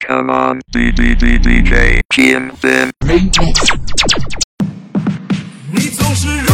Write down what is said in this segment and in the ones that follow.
Come on, D D D D J Kim Fin。你总是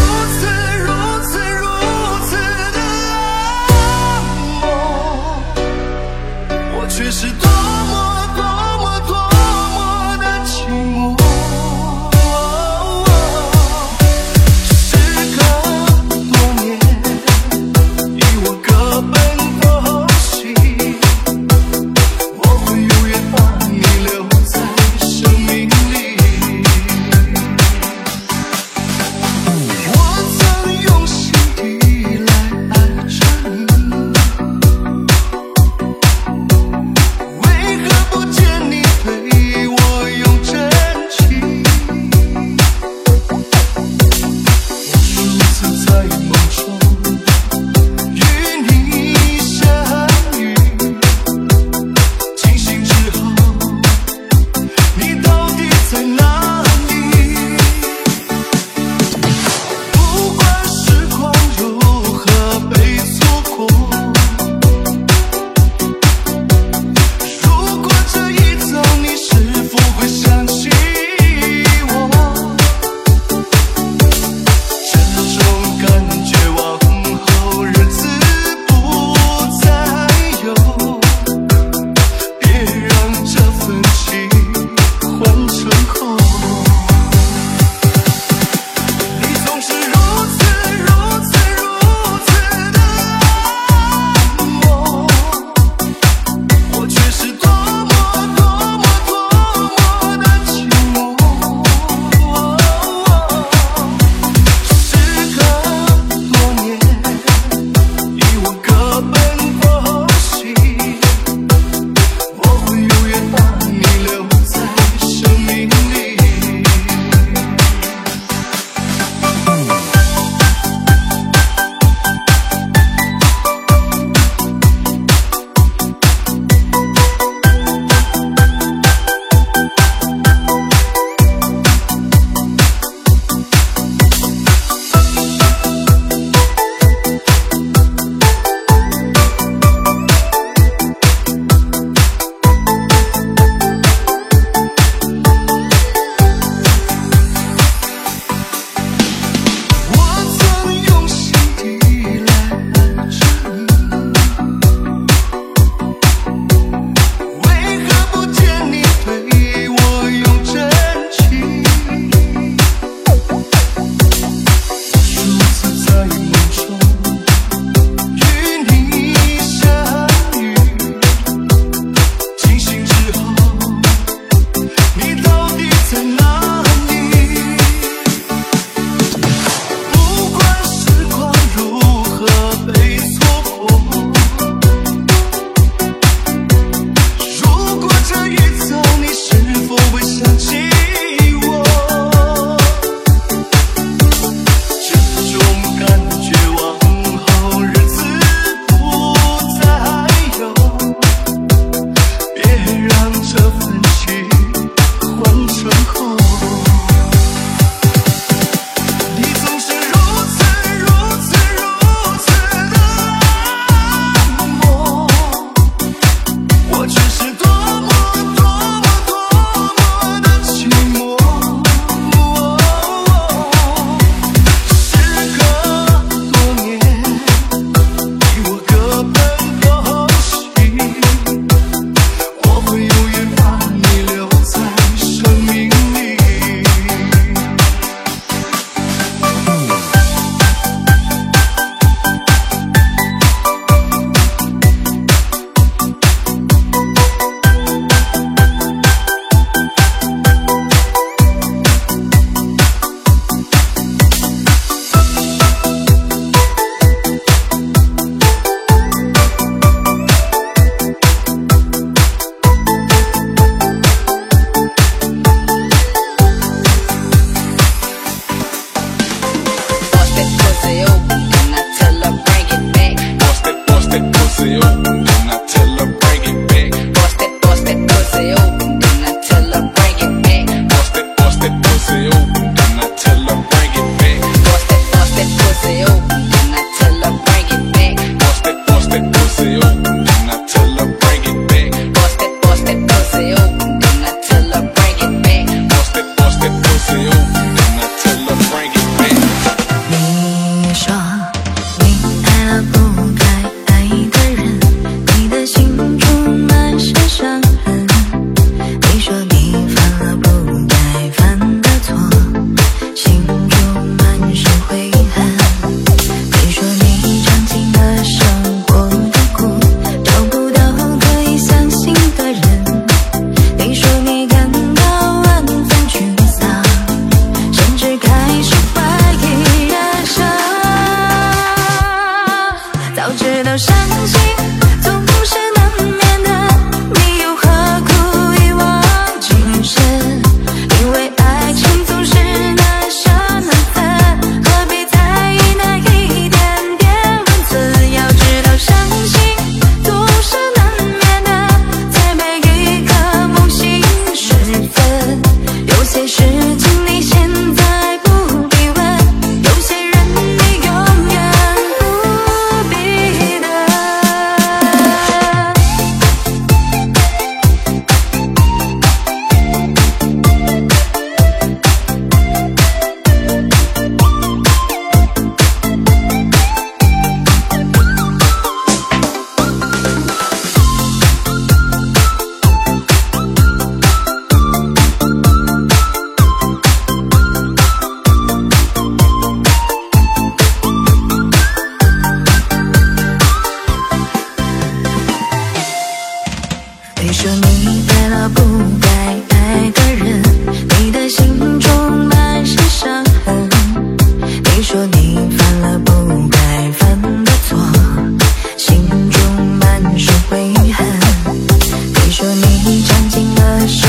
说你尝尽了手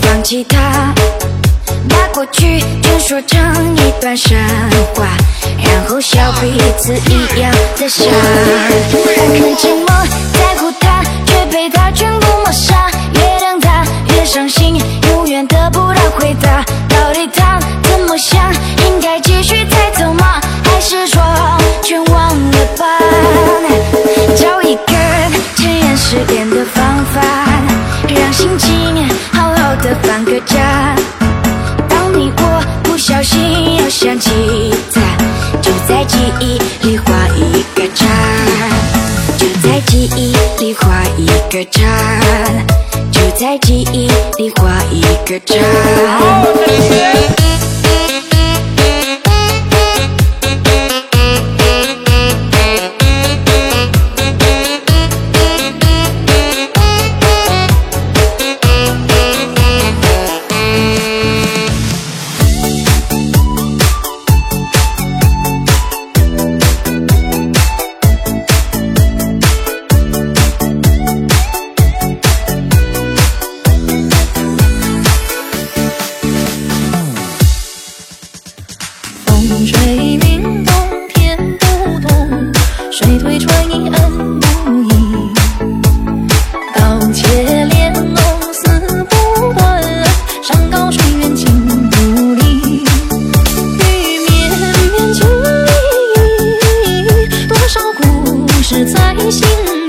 放弃他，把过去全说成一段神话，然后笑彼此一样的傻，我看寂寞在乎他，却被他全部抹杀，越等他越伤心，永远得不到回答，到底他怎么想，应该继续猜测吗？还是说全忘了吧？找一个检验失恋的方法。放个假，当你我不小心又想起他，就在记忆里画一个叉，就在记忆里画一个叉，就在记忆里画一个叉。心。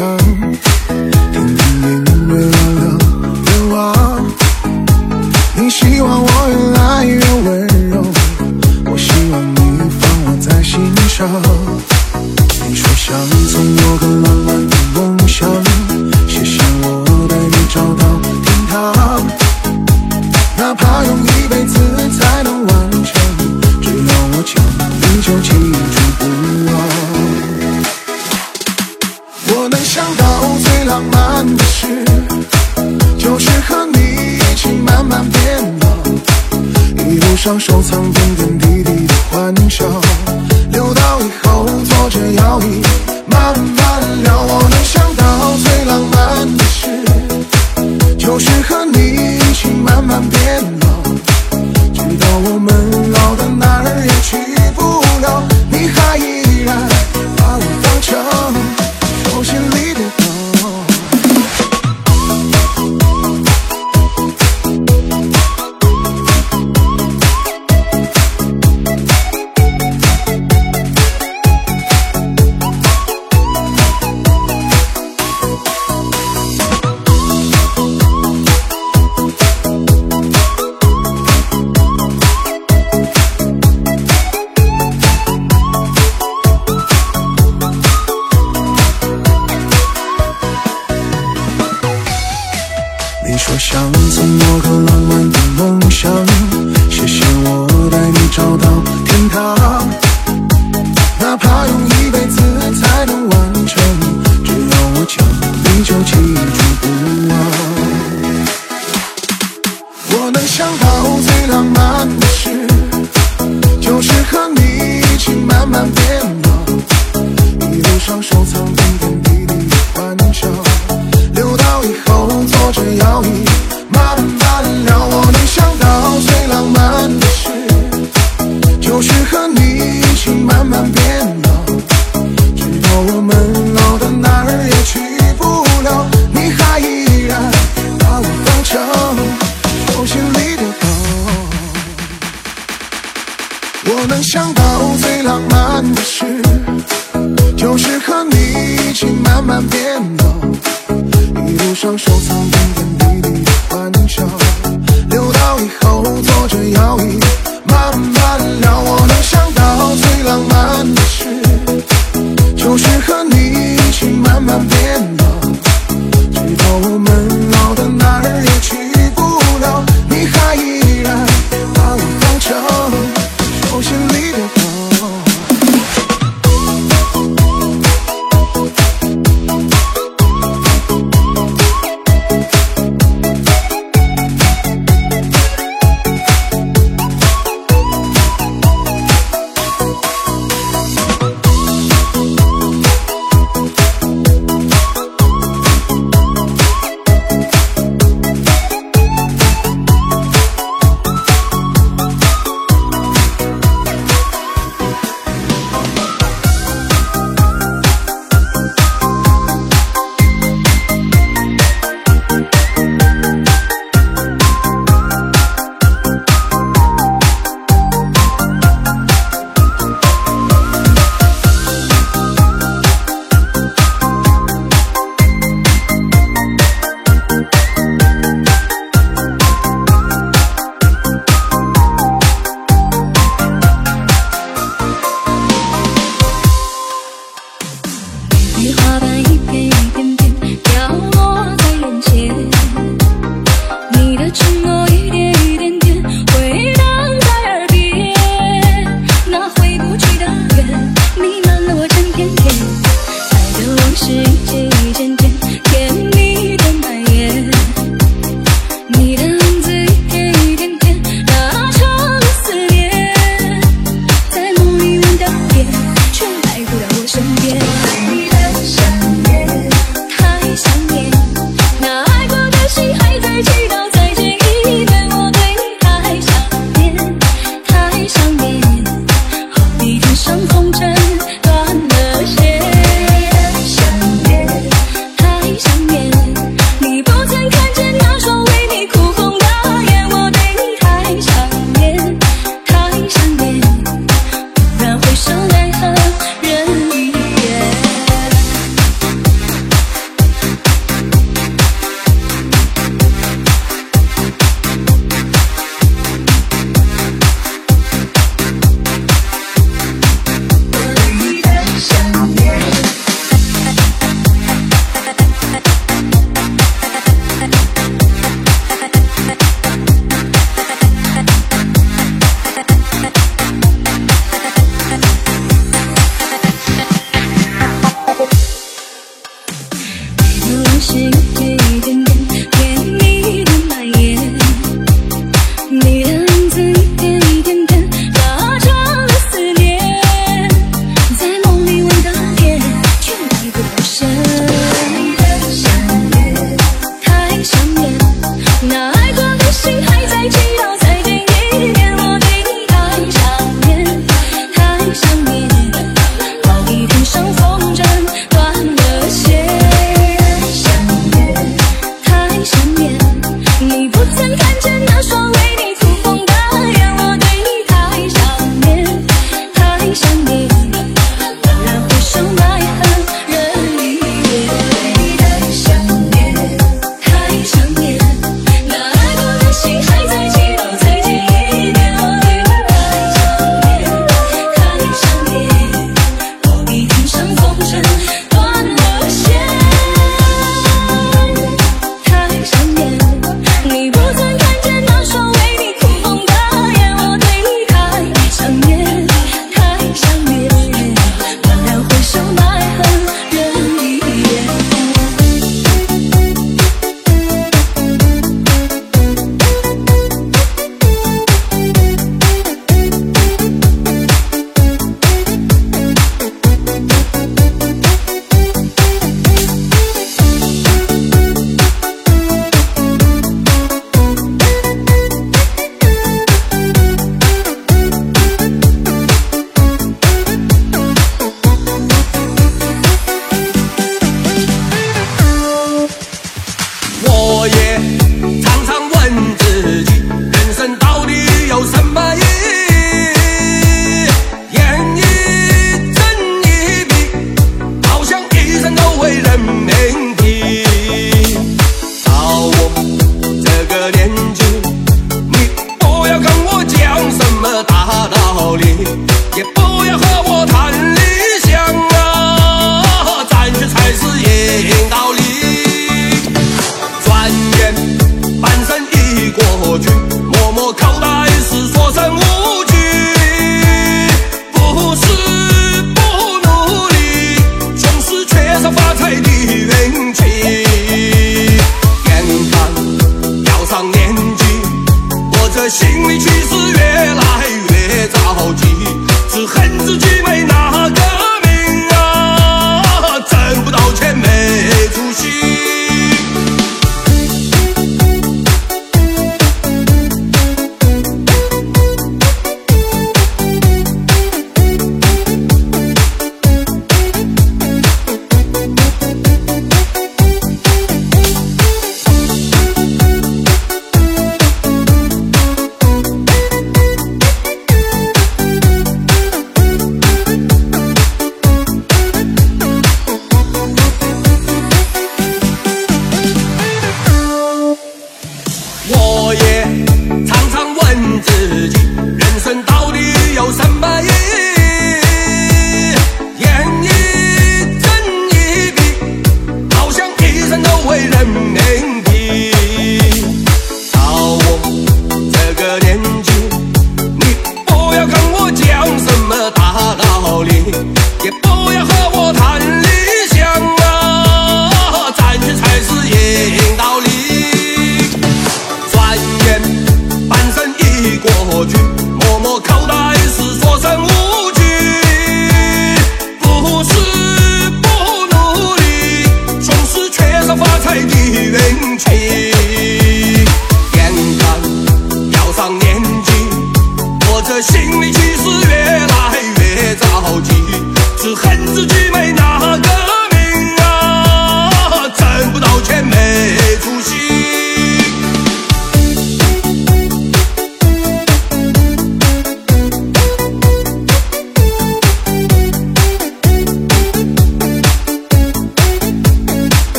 come